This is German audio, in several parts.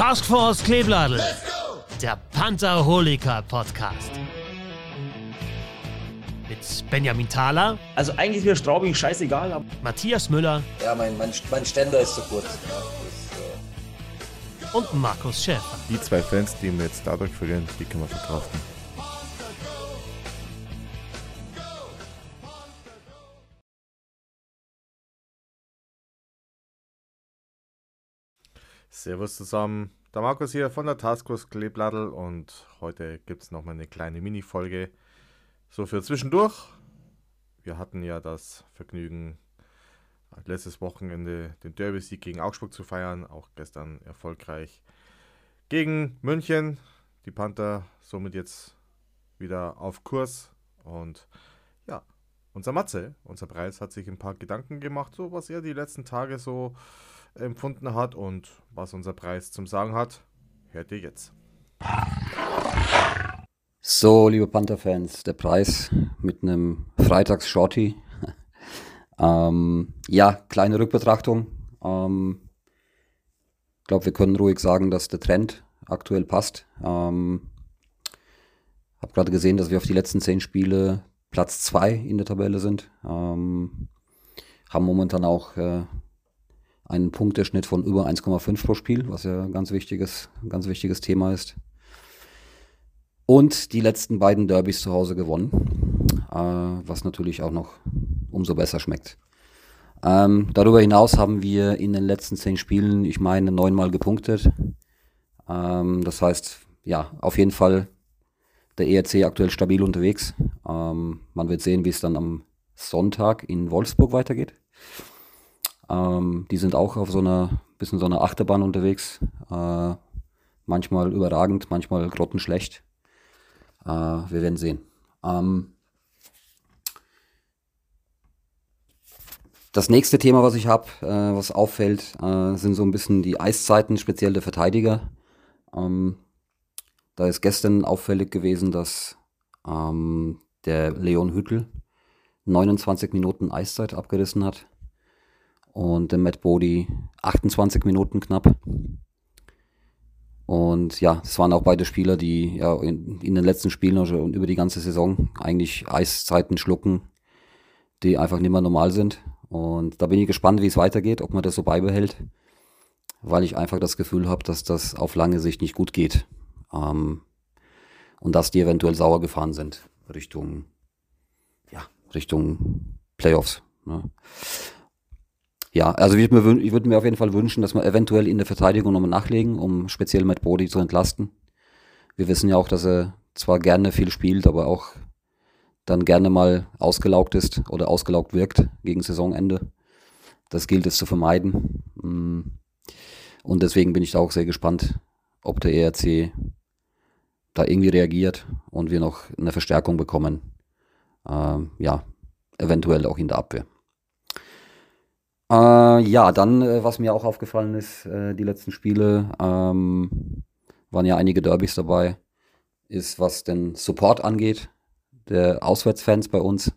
Taskforce Kleebladel, der Pantherholiker Podcast. Mit Benjamin Thaler, Also eigentlich ist mir Straubing scheißegal, aber Matthias Müller Ja, mein, mein, mein Ständer ist zu kurz. Ja, das, äh und Markus Schäfer. Die zwei Fans, die wir jetzt dadurch verlieren, die können wir verkraften. Servus zusammen, der Markus hier von der Taskforce Kleebladel und heute gibt es nochmal eine kleine Mini-Folge. So für zwischendurch. Wir hatten ja das Vergnügen, letztes Wochenende den Derby-Sieg gegen Augsburg zu feiern, auch gestern erfolgreich gegen München. Die Panther somit jetzt wieder auf Kurs und ja, unser Matze, unser Preis hat sich ein paar Gedanken gemacht, so was er die letzten Tage so empfunden hat und was unser Preis zum Sagen hat, hört ihr jetzt. So, liebe Panther-Fans, der Preis mit einem Freitags-Shorty. ähm, ja, kleine Rückbetrachtung. Ähm, ich glaube, wir können ruhig sagen, dass der Trend aktuell passt. Ähm, habe gerade gesehen, dass wir auf die letzten zehn Spiele Platz zwei in der Tabelle sind. Ähm, haben momentan auch äh, einen Punkteschnitt von über 1,5 pro Spiel, was ja ein ganz wichtiges, ganz wichtiges Thema ist. Und die letzten beiden Derbys zu Hause gewonnen, äh, was natürlich auch noch umso besser schmeckt. Ähm, darüber hinaus haben wir in den letzten zehn Spielen, ich meine, neunmal gepunktet. Ähm, das heißt, ja, auf jeden Fall der ERC aktuell stabil unterwegs. Ähm, man wird sehen, wie es dann am Sonntag in Wolfsburg weitergeht. Ähm, die sind auch auf so einer bisschen so einer Achterbahn unterwegs. Äh, manchmal überragend, manchmal grottenschlecht. Äh, wir werden sehen. Ähm, das nächste Thema, was ich habe, äh, was auffällt, äh, sind so ein bisschen die Eiszeiten, speziell der Verteidiger. Ähm, da ist gestern auffällig gewesen, dass ähm, der Leon Hüttel 29 Minuten Eiszeit abgerissen hat und der Matt Bodie 28 Minuten knapp. Und ja, das waren auch beide Spieler, die ja in, in den letzten Spielen und über die ganze Saison eigentlich Eiszeiten schlucken, die einfach nicht mehr normal sind. Und da bin ich gespannt, wie es weitergeht, ob man das so beibehält, weil ich einfach das Gefühl habe, dass das auf lange Sicht nicht gut geht. Ähm, und dass die eventuell sauer gefahren sind Richtung, ja, Richtung Playoffs. Ne? Ja, also ich würde mir, würd mir auf jeden Fall wünschen, dass wir eventuell in der Verteidigung nochmal nachlegen, um speziell Matt Brody zu entlasten. Wir wissen ja auch, dass er zwar gerne viel spielt, aber auch dann gerne mal ausgelaugt ist oder ausgelaugt wirkt gegen Saisonende. Das gilt es zu vermeiden. Mm. Und deswegen bin ich da auch sehr gespannt, ob der ERC da irgendwie reagiert und wir noch eine Verstärkung bekommen. Ähm, ja, eventuell auch in der Abwehr. Äh, ja, dann, äh, was mir auch aufgefallen ist, äh, die letzten Spiele ähm, waren ja einige Derbys dabei, ist was den Support angeht, der Auswärtsfans bei uns.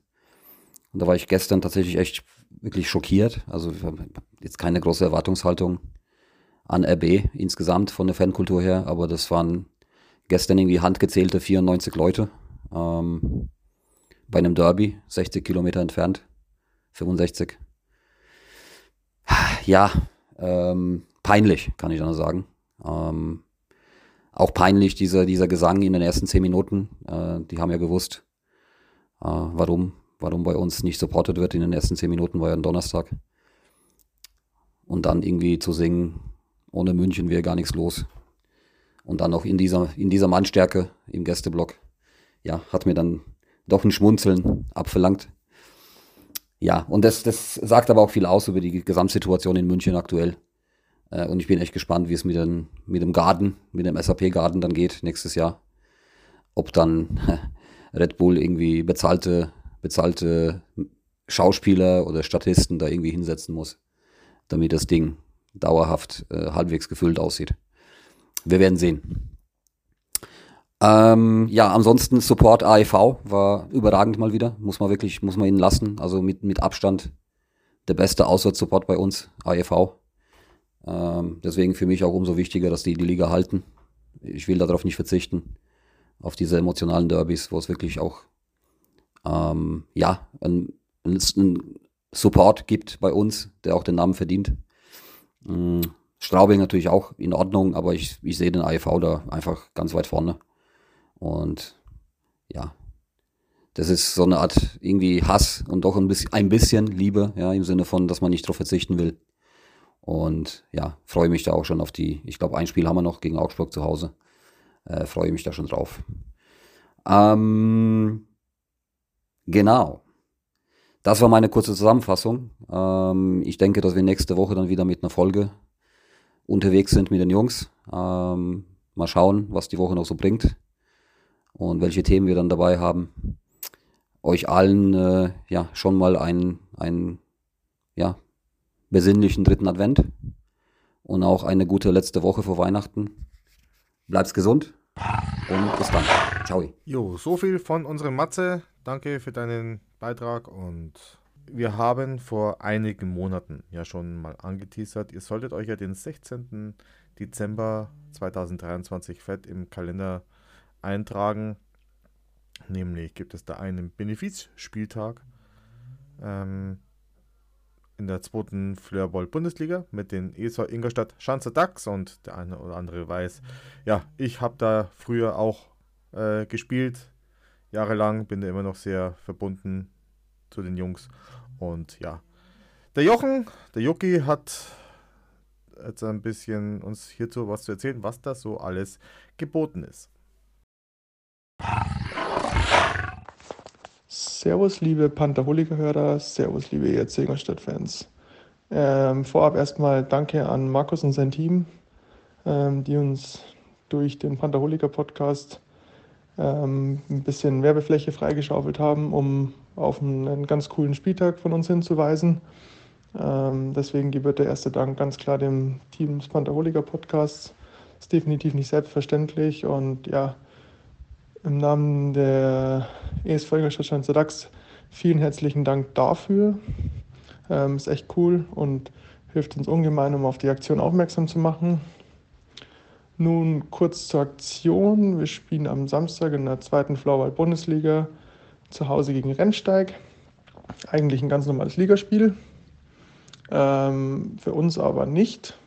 Und da war ich gestern tatsächlich echt wirklich schockiert. Also jetzt keine große Erwartungshaltung an RB insgesamt von der Fankultur her, aber das waren gestern irgendwie handgezählte 94 Leute ähm, bei einem Derby, 60 Kilometer entfernt, 65 ja, ähm, peinlich, kann ich dann sagen. Ähm, auch peinlich, dieser, dieser Gesang in den ersten zehn Minuten. Äh, die haben ja gewusst, äh, warum, warum bei uns nicht supported wird in den ersten zehn Minuten, war ja ein Donnerstag. Und dann irgendwie zu singen, ohne München wäre gar nichts los. Und dann noch in dieser, in dieser Mannstärke im Gästeblock, ja, hat mir dann doch ein Schmunzeln abverlangt. Ja, und das, das sagt aber auch viel aus über die Gesamtsituation in München aktuell. Äh, und ich bin echt gespannt, wie es mit, den, mit dem Garden, mit dem SAP-Garden dann geht nächstes Jahr. Ob dann Red Bull irgendwie bezahlte, bezahlte Schauspieler oder Statisten da irgendwie hinsetzen muss, damit das Ding dauerhaft äh, halbwegs gefüllt aussieht. Wir werden sehen. Ähm, ja, ansonsten Support AEV war überragend mal wieder. Muss man wirklich, muss man ihn lassen. Also mit, mit Abstand der beste Auswärtssupport bei uns, AEV. Ähm, deswegen für mich auch umso wichtiger, dass die die Liga halten. Ich will darauf nicht verzichten, auf diese emotionalen Derbys, wo es wirklich auch ähm, ja, ein, ein, Support gibt bei uns, der auch den Namen verdient. Ähm, Straubing natürlich auch in Ordnung, aber ich, ich sehe den AEV da einfach ganz weit vorne. Und ja, das ist so eine Art irgendwie Hass und doch ein bisschen, ein bisschen Liebe, ja, im Sinne von, dass man nicht darauf verzichten will. Und ja, freue mich da auch schon auf die, ich glaube, ein Spiel haben wir noch gegen Augsburg zu Hause. Äh, freue mich da schon drauf. Ähm, genau. Das war meine kurze Zusammenfassung. Ähm, ich denke, dass wir nächste Woche dann wieder mit einer Folge unterwegs sind mit den Jungs. Ähm, mal schauen, was die Woche noch so bringt und welche Themen wir dann dabei haben. Euch allen äh, ja schon mal einen, einen ja, besinnlichen dritten Advent und auch eine gute letzte Woche vor Weihnachten. Bleibt's gesund und bis dann. Ciao. Jo, so viel von unserem Matze. Danke für deinen Beitrag und wir haben vor einigen Monaten ja schon mal angeteasert, ihr solltet euch ja den 16. Dezember 2023 fett im Kalender eintragen. Nämlich gibt es da einen Benefizspieltag ähm, in der zweiten Floorball-Bundesliga mit den ESO Ingolstadt Schanzer Ducks und der eine oder andere weiß, ja, ich habe da früher auch äh, gespielt, jahrelang, bin da immer noch sehr verbunden zu den Jungs und ja, der Jochen, der Joki hat jetzt ein bisschen uns hierzu was zu erzählen, was da so alles geboten ist. Servus, liebe Pantherholiker-Hörer, Servus, liebe ERC Ingolstadt-Fans. Ähm, vorab erstmal danke an Markus und sein Team, ähm, die uns durch den Pantherholiker-Podcast ähm, ein bisschen Werbefläche freigeschaufelt haben, um auf einen ganz coolen Spieltag von uns hinzuweisen. Ähm, deswegen gebührt der erste Dank ganz klar dem Team des Pantherholiker-Podcasts. Ist definitiv nicht selbstverständlich und ja, im Namen der ESV Ingolstadt Schanzer DAX vielen herzlichen Dank dafür. Ähm, ist echt cool und hilft uns ungemein, um auf die Aktion aufmerksam zu machen. Nun kurz zur Aktion. Wir spielen am Samstag in der zweiten Floorball-Bundesliga zu Hause gegen Rennsteig. Eigentlich ein ganz normales Ligaspiel. Ähm, für uns aber nicht.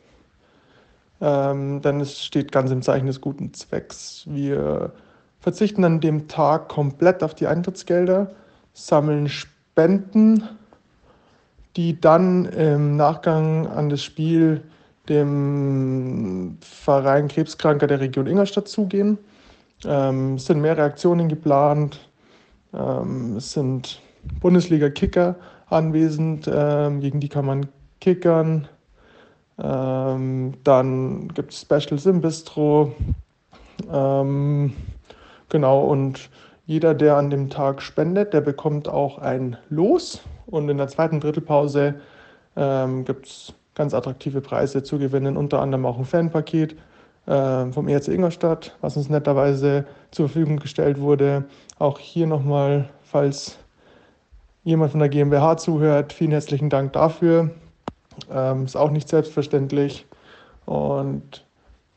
Ähm, denn es steht ganz im Zeichen des guten Zwecks. Wir verzichten an dem Tag komplett auf die Eintrittsgelder, sammeln Spenden, die dann im Nachgang an das Spiel dem Verein Krebskranker der Region Ingolstadt zugehen. Ähm, es sind mehrere Aktionen geplant. Ähm, es sind Bundesliga-Kicker anwesend, ähm, gegen die kann man kickern. Ähm, dann gibt es Specials im Bistro. Ähm, Genau, und jeder, der an dem Tag spendet, der bekommt auch ein Los. Und in der zweiten Drittelpause ähm, gibt es ganz attraktive Preise zu gewinnen, unter anderem auch ein Fanpaket äh, vom ERC Ingolstadt, was uns netterweise zur Verfügung gestellt wurde. Auch hier nochmal, falls jemand von der GmbH zuhört, vielen herzlichen Dank dafür. Ähm, ist auch nicht selbstverständlich. Und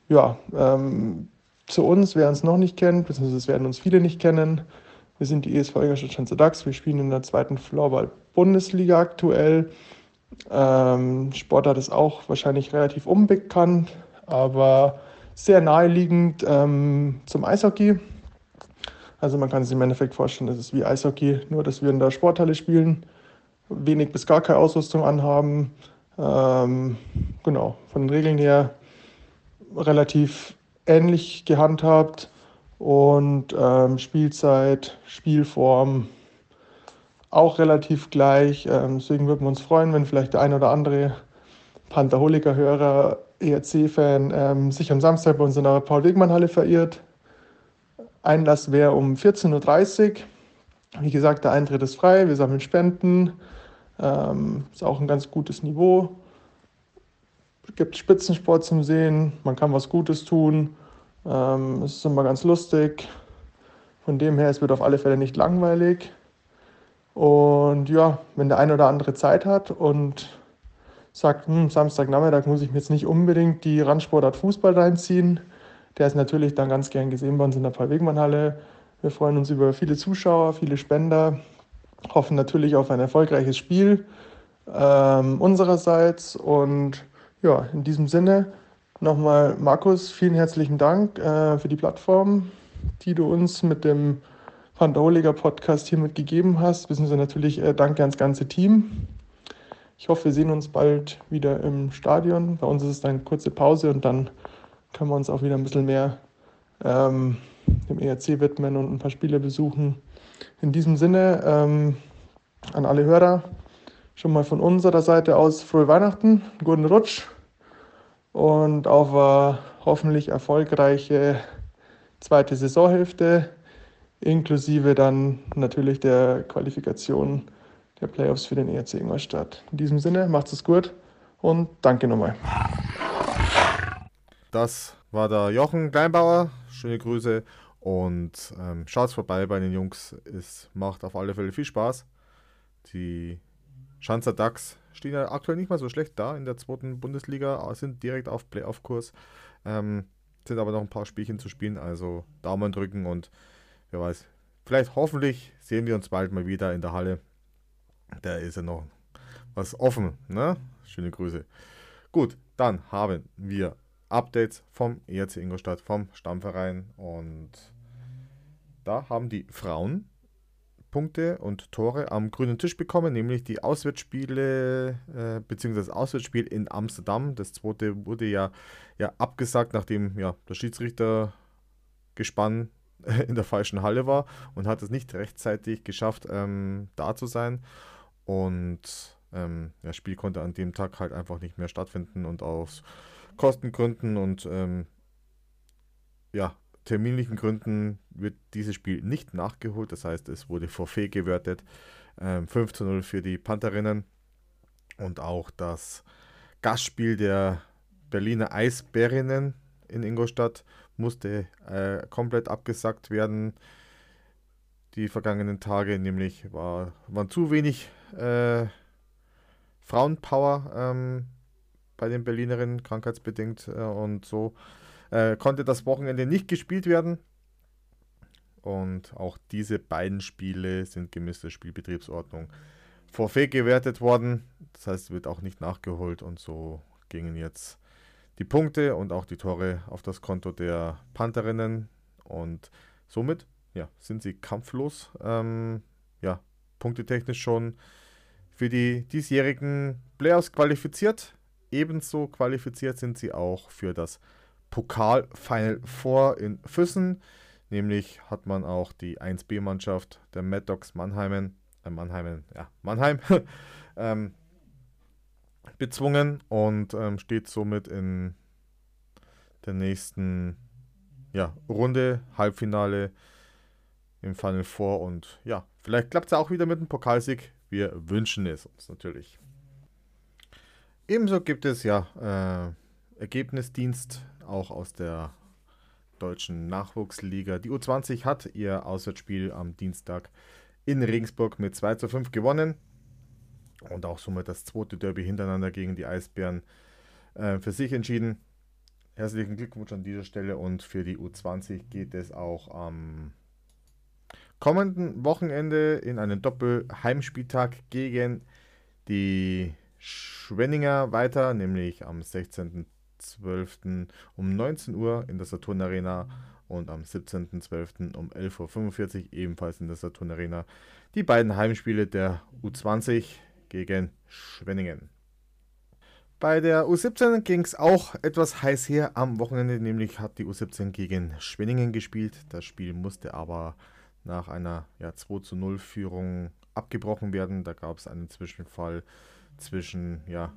ja, ähm, zu uns, wer uns noch nicht kennt, beziehungsweise werden uns viele nicht kennen. Wir sind die ESV Ingolstadt Schanze DAX. Wir spielen in der zweiten Floorball-Bundesliga aktuell. Ähm, Sportart ist auch wahrscheinlich relativ unbekannt, aber sehr naheliegend ähm, zum Eishockey. Also man kann sich im Endeffekt vorstellen, es ist wie Eishockey, nur dass wir in der Sporthalle spielen, wenig bis gar keine Ausrüstung anhaben. Ähm, genau, von den Regeln her relativ ähnlich gehandhabt und ähm, Spielzeit, Spielform auch relativ gleich. Ähm, deswegen würden wir uns freuen, wenn vielleicht der ein oder andere Pantherholiker-Hörer, ERC-Fan ähm, sich am Samstag bei uns in der Paul-Wegmann-Halle verirrt. Einlass wäre um 14.30 Uhr. Wie gesagt, der Eintritt ist frei, wir sammeln Spenden. Ähm, ist auch ein ganz gutes Niveau. Gibt Spitzensport zum Sehen, man kann was Gutes tun. Ähm, es ist immer ganz lustig. Von dem her, es wird auf alle Fälle nicht langweilig. Und ja, wenn der eine oder andere Zeit hat und sagt, hm, Samstagnachmittag muss ich mir jetzt nicht unbedingt die Randsportart Fußball reinziehen. Der ist natürlich dann ganz gern gesehen bei uns in der Paul-Wegmann-Halle. Wir freuen uns über viele Zuschauer, viele Spender, hoffen natürlich auf ein erfolgreiches Spiel ähm, unsererseits. Und ja, in diesem Sinne nochmal, Markus, vielen herzlichen Dank äh, für die Plattform, die du uns mit dem Pandoliger Podcast hier mitgegeben hast. Beziehungsweise natürlich äh, danke ans ganze Team. Ich hoffe, wir sehen uns bald wieder im Stadion. Bei uns ist es dann eine kurze Pause und dann können wir uns auch wieder ein bisschen mehr ähm, dem ERC widmen und ein paar Spiele besuchen. In diesem Sinne ähm, an alle Hörer schon mal von unserer Seite aus frohe Weihnachten, guten Rutsch und auf eine hoffentlich erfolgreiche zweite Saisonhälfte, inklusive dann natürlich der Qualifikation der Playoffs für den ERC Ingolstadt. In diesem Sinne, macht es gut und danke nochmal. Das war der Jochen Kleinbauer. Schöne Grüße und ähm, schaut vorbei bei den Jungs. Es macht auf alle Fälle viel Spaß. Die Schanzer Ducks stehen ja aktuell nicht mal so schlecht da in der zweiten Bundesliga, sind direkt auf Playoff-Kurs. Ähm, sind aber noch ein paar Spielchen zu spielen, also Daumen drücken und wer weiß, vielleicht hoffentlich sehen wir uns bald mal wieder in der Halle da ist ja noch was offen. Ne? Schöne Grüße. Gut, dann haben wir Updates vom ERC Ingolstadt, vom Stammverein. Und da haben die Frauen Punkte und Tore am grünen Tisch bekommen, nämlich die Auswärtsspiele, äh, das Auswärtsspiel in Amsterdam. Das zweite wurde ja, ja abgesagt, nachdem ja, der Schiedsrichter gespannt in der falschen Halle war und hat es nicht rechtzeitig geschafft, ähm, da zu sein. Und ähm, das Spiel konnte an dem Tag halt einfach nicht mehr stattfinden und aus Kostengründen und ähm, ja, terminlichen Gründen wird dieses Spiel nicht nachgeholt. Das heißt, es wurde Forfait gewertet. Ähm, 5 zu 0 für die Pantherinnen. Und auch das Gastspiel der Berliner Eisbärinnen in Ingolstadt musste äh, komplett abgesagt werden. Die vergangenen Tage, nämlich war, waren zu wenig äh, Frauenpower ähm, bei den Berlinerinnen, krankheitsbedingt äh, und so. Äh, konnte das Wochenende nicht gespielt werden. Und auch diese beiden Spiele sind gemäß der Spielbetriebsordnung Forfait gewertet worden. Das heißt, wird auch nicht nachgeholt und so gingen jetzt die Punkte und auch die Tore auf das Konto der Pantherinnen und somit ja, sind sie kampflos. Ähm, ja, punktetechnisch schon für die diesjährigen Playoffs qualifiziert. Ebenso qualifiziert sind sie auch für das Pokal Final Four in Füssen. Nämlich hat man auch die 1B-Mannschaft der Mad Dogs Mannheimen, äh Mannheimen, ja, Mannheim, ähm, bezwungen und ähm, steht somit in der nächsten ja, Runde, Halbfinale im Final Four und ja, vielleicht klappt es auch wieder mit dem Pokalsieg wir wünschen es uns natürlich. Ebenso gibt es ja äh, Ergebnisdienst auch aus der deutschen Nachwuchsliga. Die U20 hat ihr Auswärtsspiel am Dienstag in Regensburg mit 2 zu 5 gewonnen und auch somit das zweite Derby hintereinander gegen die Eisbären äh, für sich entschieden. Herzlichen Glückwunsch an dieser Stelle und für die U20 geht es auch am kommenden Wochenende in einem Doppelheimspieltag gegen die Schwenninger weiter, nämlich am 16.12. um 19 Uhr in der Saturn Arena und am 17.12. um 11.45 Uhr ebenfalls in der Saturn Arena. Die beiden Heimspiele der U20 gegen Schwenningen. Bei der U17 ging es auch etwas heiß her am Wochenende, nämlich hat die U17 gegen Schwenningen gespielt. Das Spiel musste aber nach einer ja, 2 zu 0 Führung abgebrochen werden. Da gab es einen Zwischenfall zwischen ja,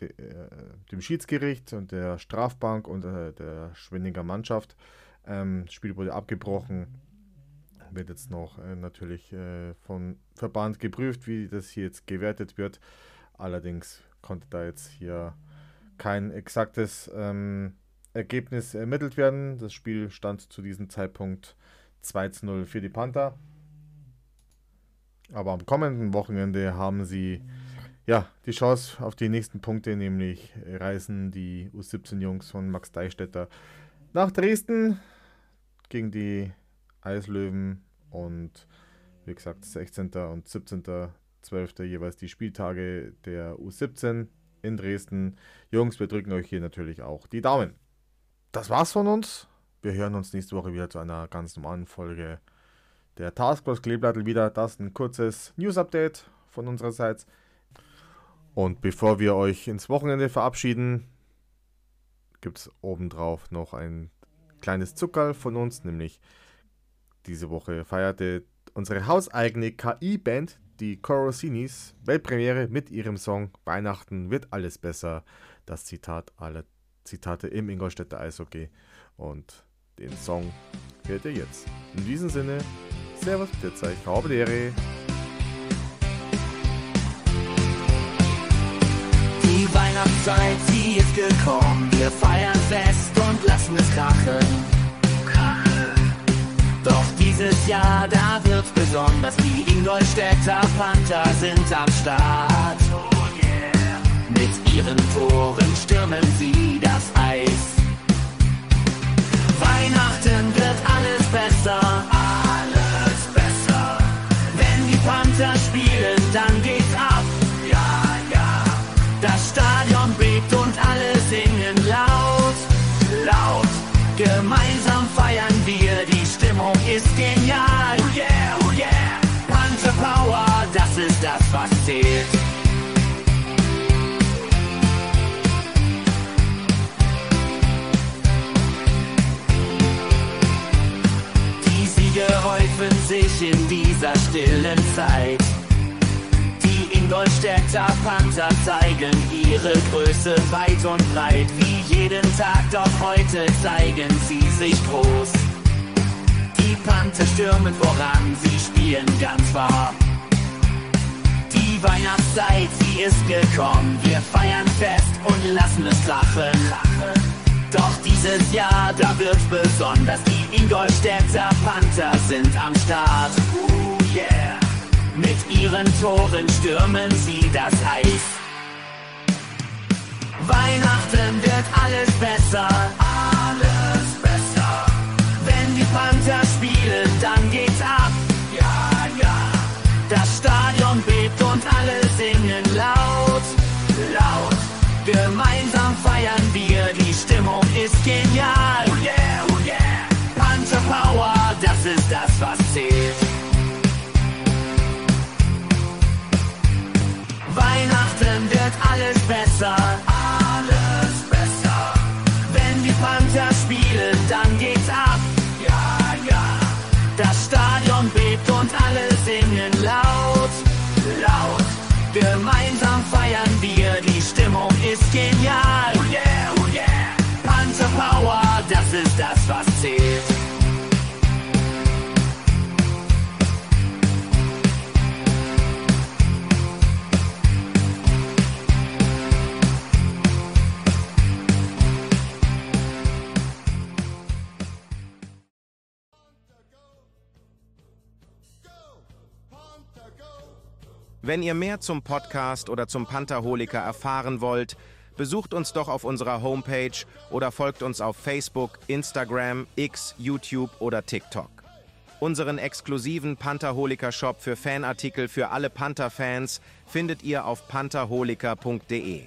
dem Schiedsgericht und der Strafbank und äh, der Schwenninger Mannschaft. Ähm, das Spiel wurde abgebrochen. Wird jetzt noch äh, natürlich äh, vom Verband geprüft, wie das hier jetzt gewertet wird. Allerdings konnte da jetzt hier kein exaktes ähm, Ergebnis ermittelt werden. Das Spiel stand zu diesem Zeitpunkt 2 zu 0 für die Panther. Aber am kommenden Wochenende haben sie ja, die Chance auf die nächsten Punkte, nämlich reisen die U17-Jungs von Max Deichstätter nach Dresden gegen die Eislöwen und wie gesagt 16. und 17.12. jeweils die Spieltage der U17 in Dresden. Jungs, wir drücken euch hier natürlich auch die Daumen. Das war's von uns. Wir hören uns nächste Woche wieder zu einer ganz normalen Folge der Taskforce Kleeblattel wieder. Das ein kurzes News-Update von unsererseits. Und bevor wir euch ins Wochenende verabschieden, gibt es obendrauf noch ein kleines Zuckerl von uns, nämlich diese Woche feierte unsere hauseigene KI-Band, die Corosinis, Weltpremiere mit ihrem Song Weihnachten wird alles besser. Das Zitat aller Zitate im Ingolstädter Eishockey. Und den Song hört ihr jetzt. In diesem Sinne, Servus, Pizza, ich habe Weihnachtszeit, sie ist gekommen. Wir feiern fest und lassen es krachen. Doch dieses Jahr, da wird's besonders. Die Ingolstädter Panther sind am Start. Mit ihren Toren stürmen sie das Eis. Weihnachten wird alles besser. Das, was zählt. Die Siege häufen sich in dieser stillen Zeit. Die Ingolstädter Panther zeigen ihre Größe weit und breit. Wie jeden Tag, doch heute zeigen sie sich groß. Die Panther stürmen voran, sie spielen ganz wahr. Die Weihnachtszeit, sie ist gekommen. Wir feiern fest und lassen es krachen. Doch dieses Jahr, da wird's besonders. Die Ingolstädter Panther sind am Start. Ooh, yeah. Mit ihren Toren stürmen sie das Eis. Weihnachten wird alles besser. Alles besser. Wenn die Panther spielen, Wenn ihr mehr zum Podcast oder zum Pantherholiker erfahren wollt, besucht uns doch auf unserer Homepage oder folgt uns auf Facebook, Instagram, X, YouTube oder TikTok. Unseren exklusiven Pantherholiker Shop für Fanartikel für alle Panther-Fans findet ihr auf pantherholiker.de.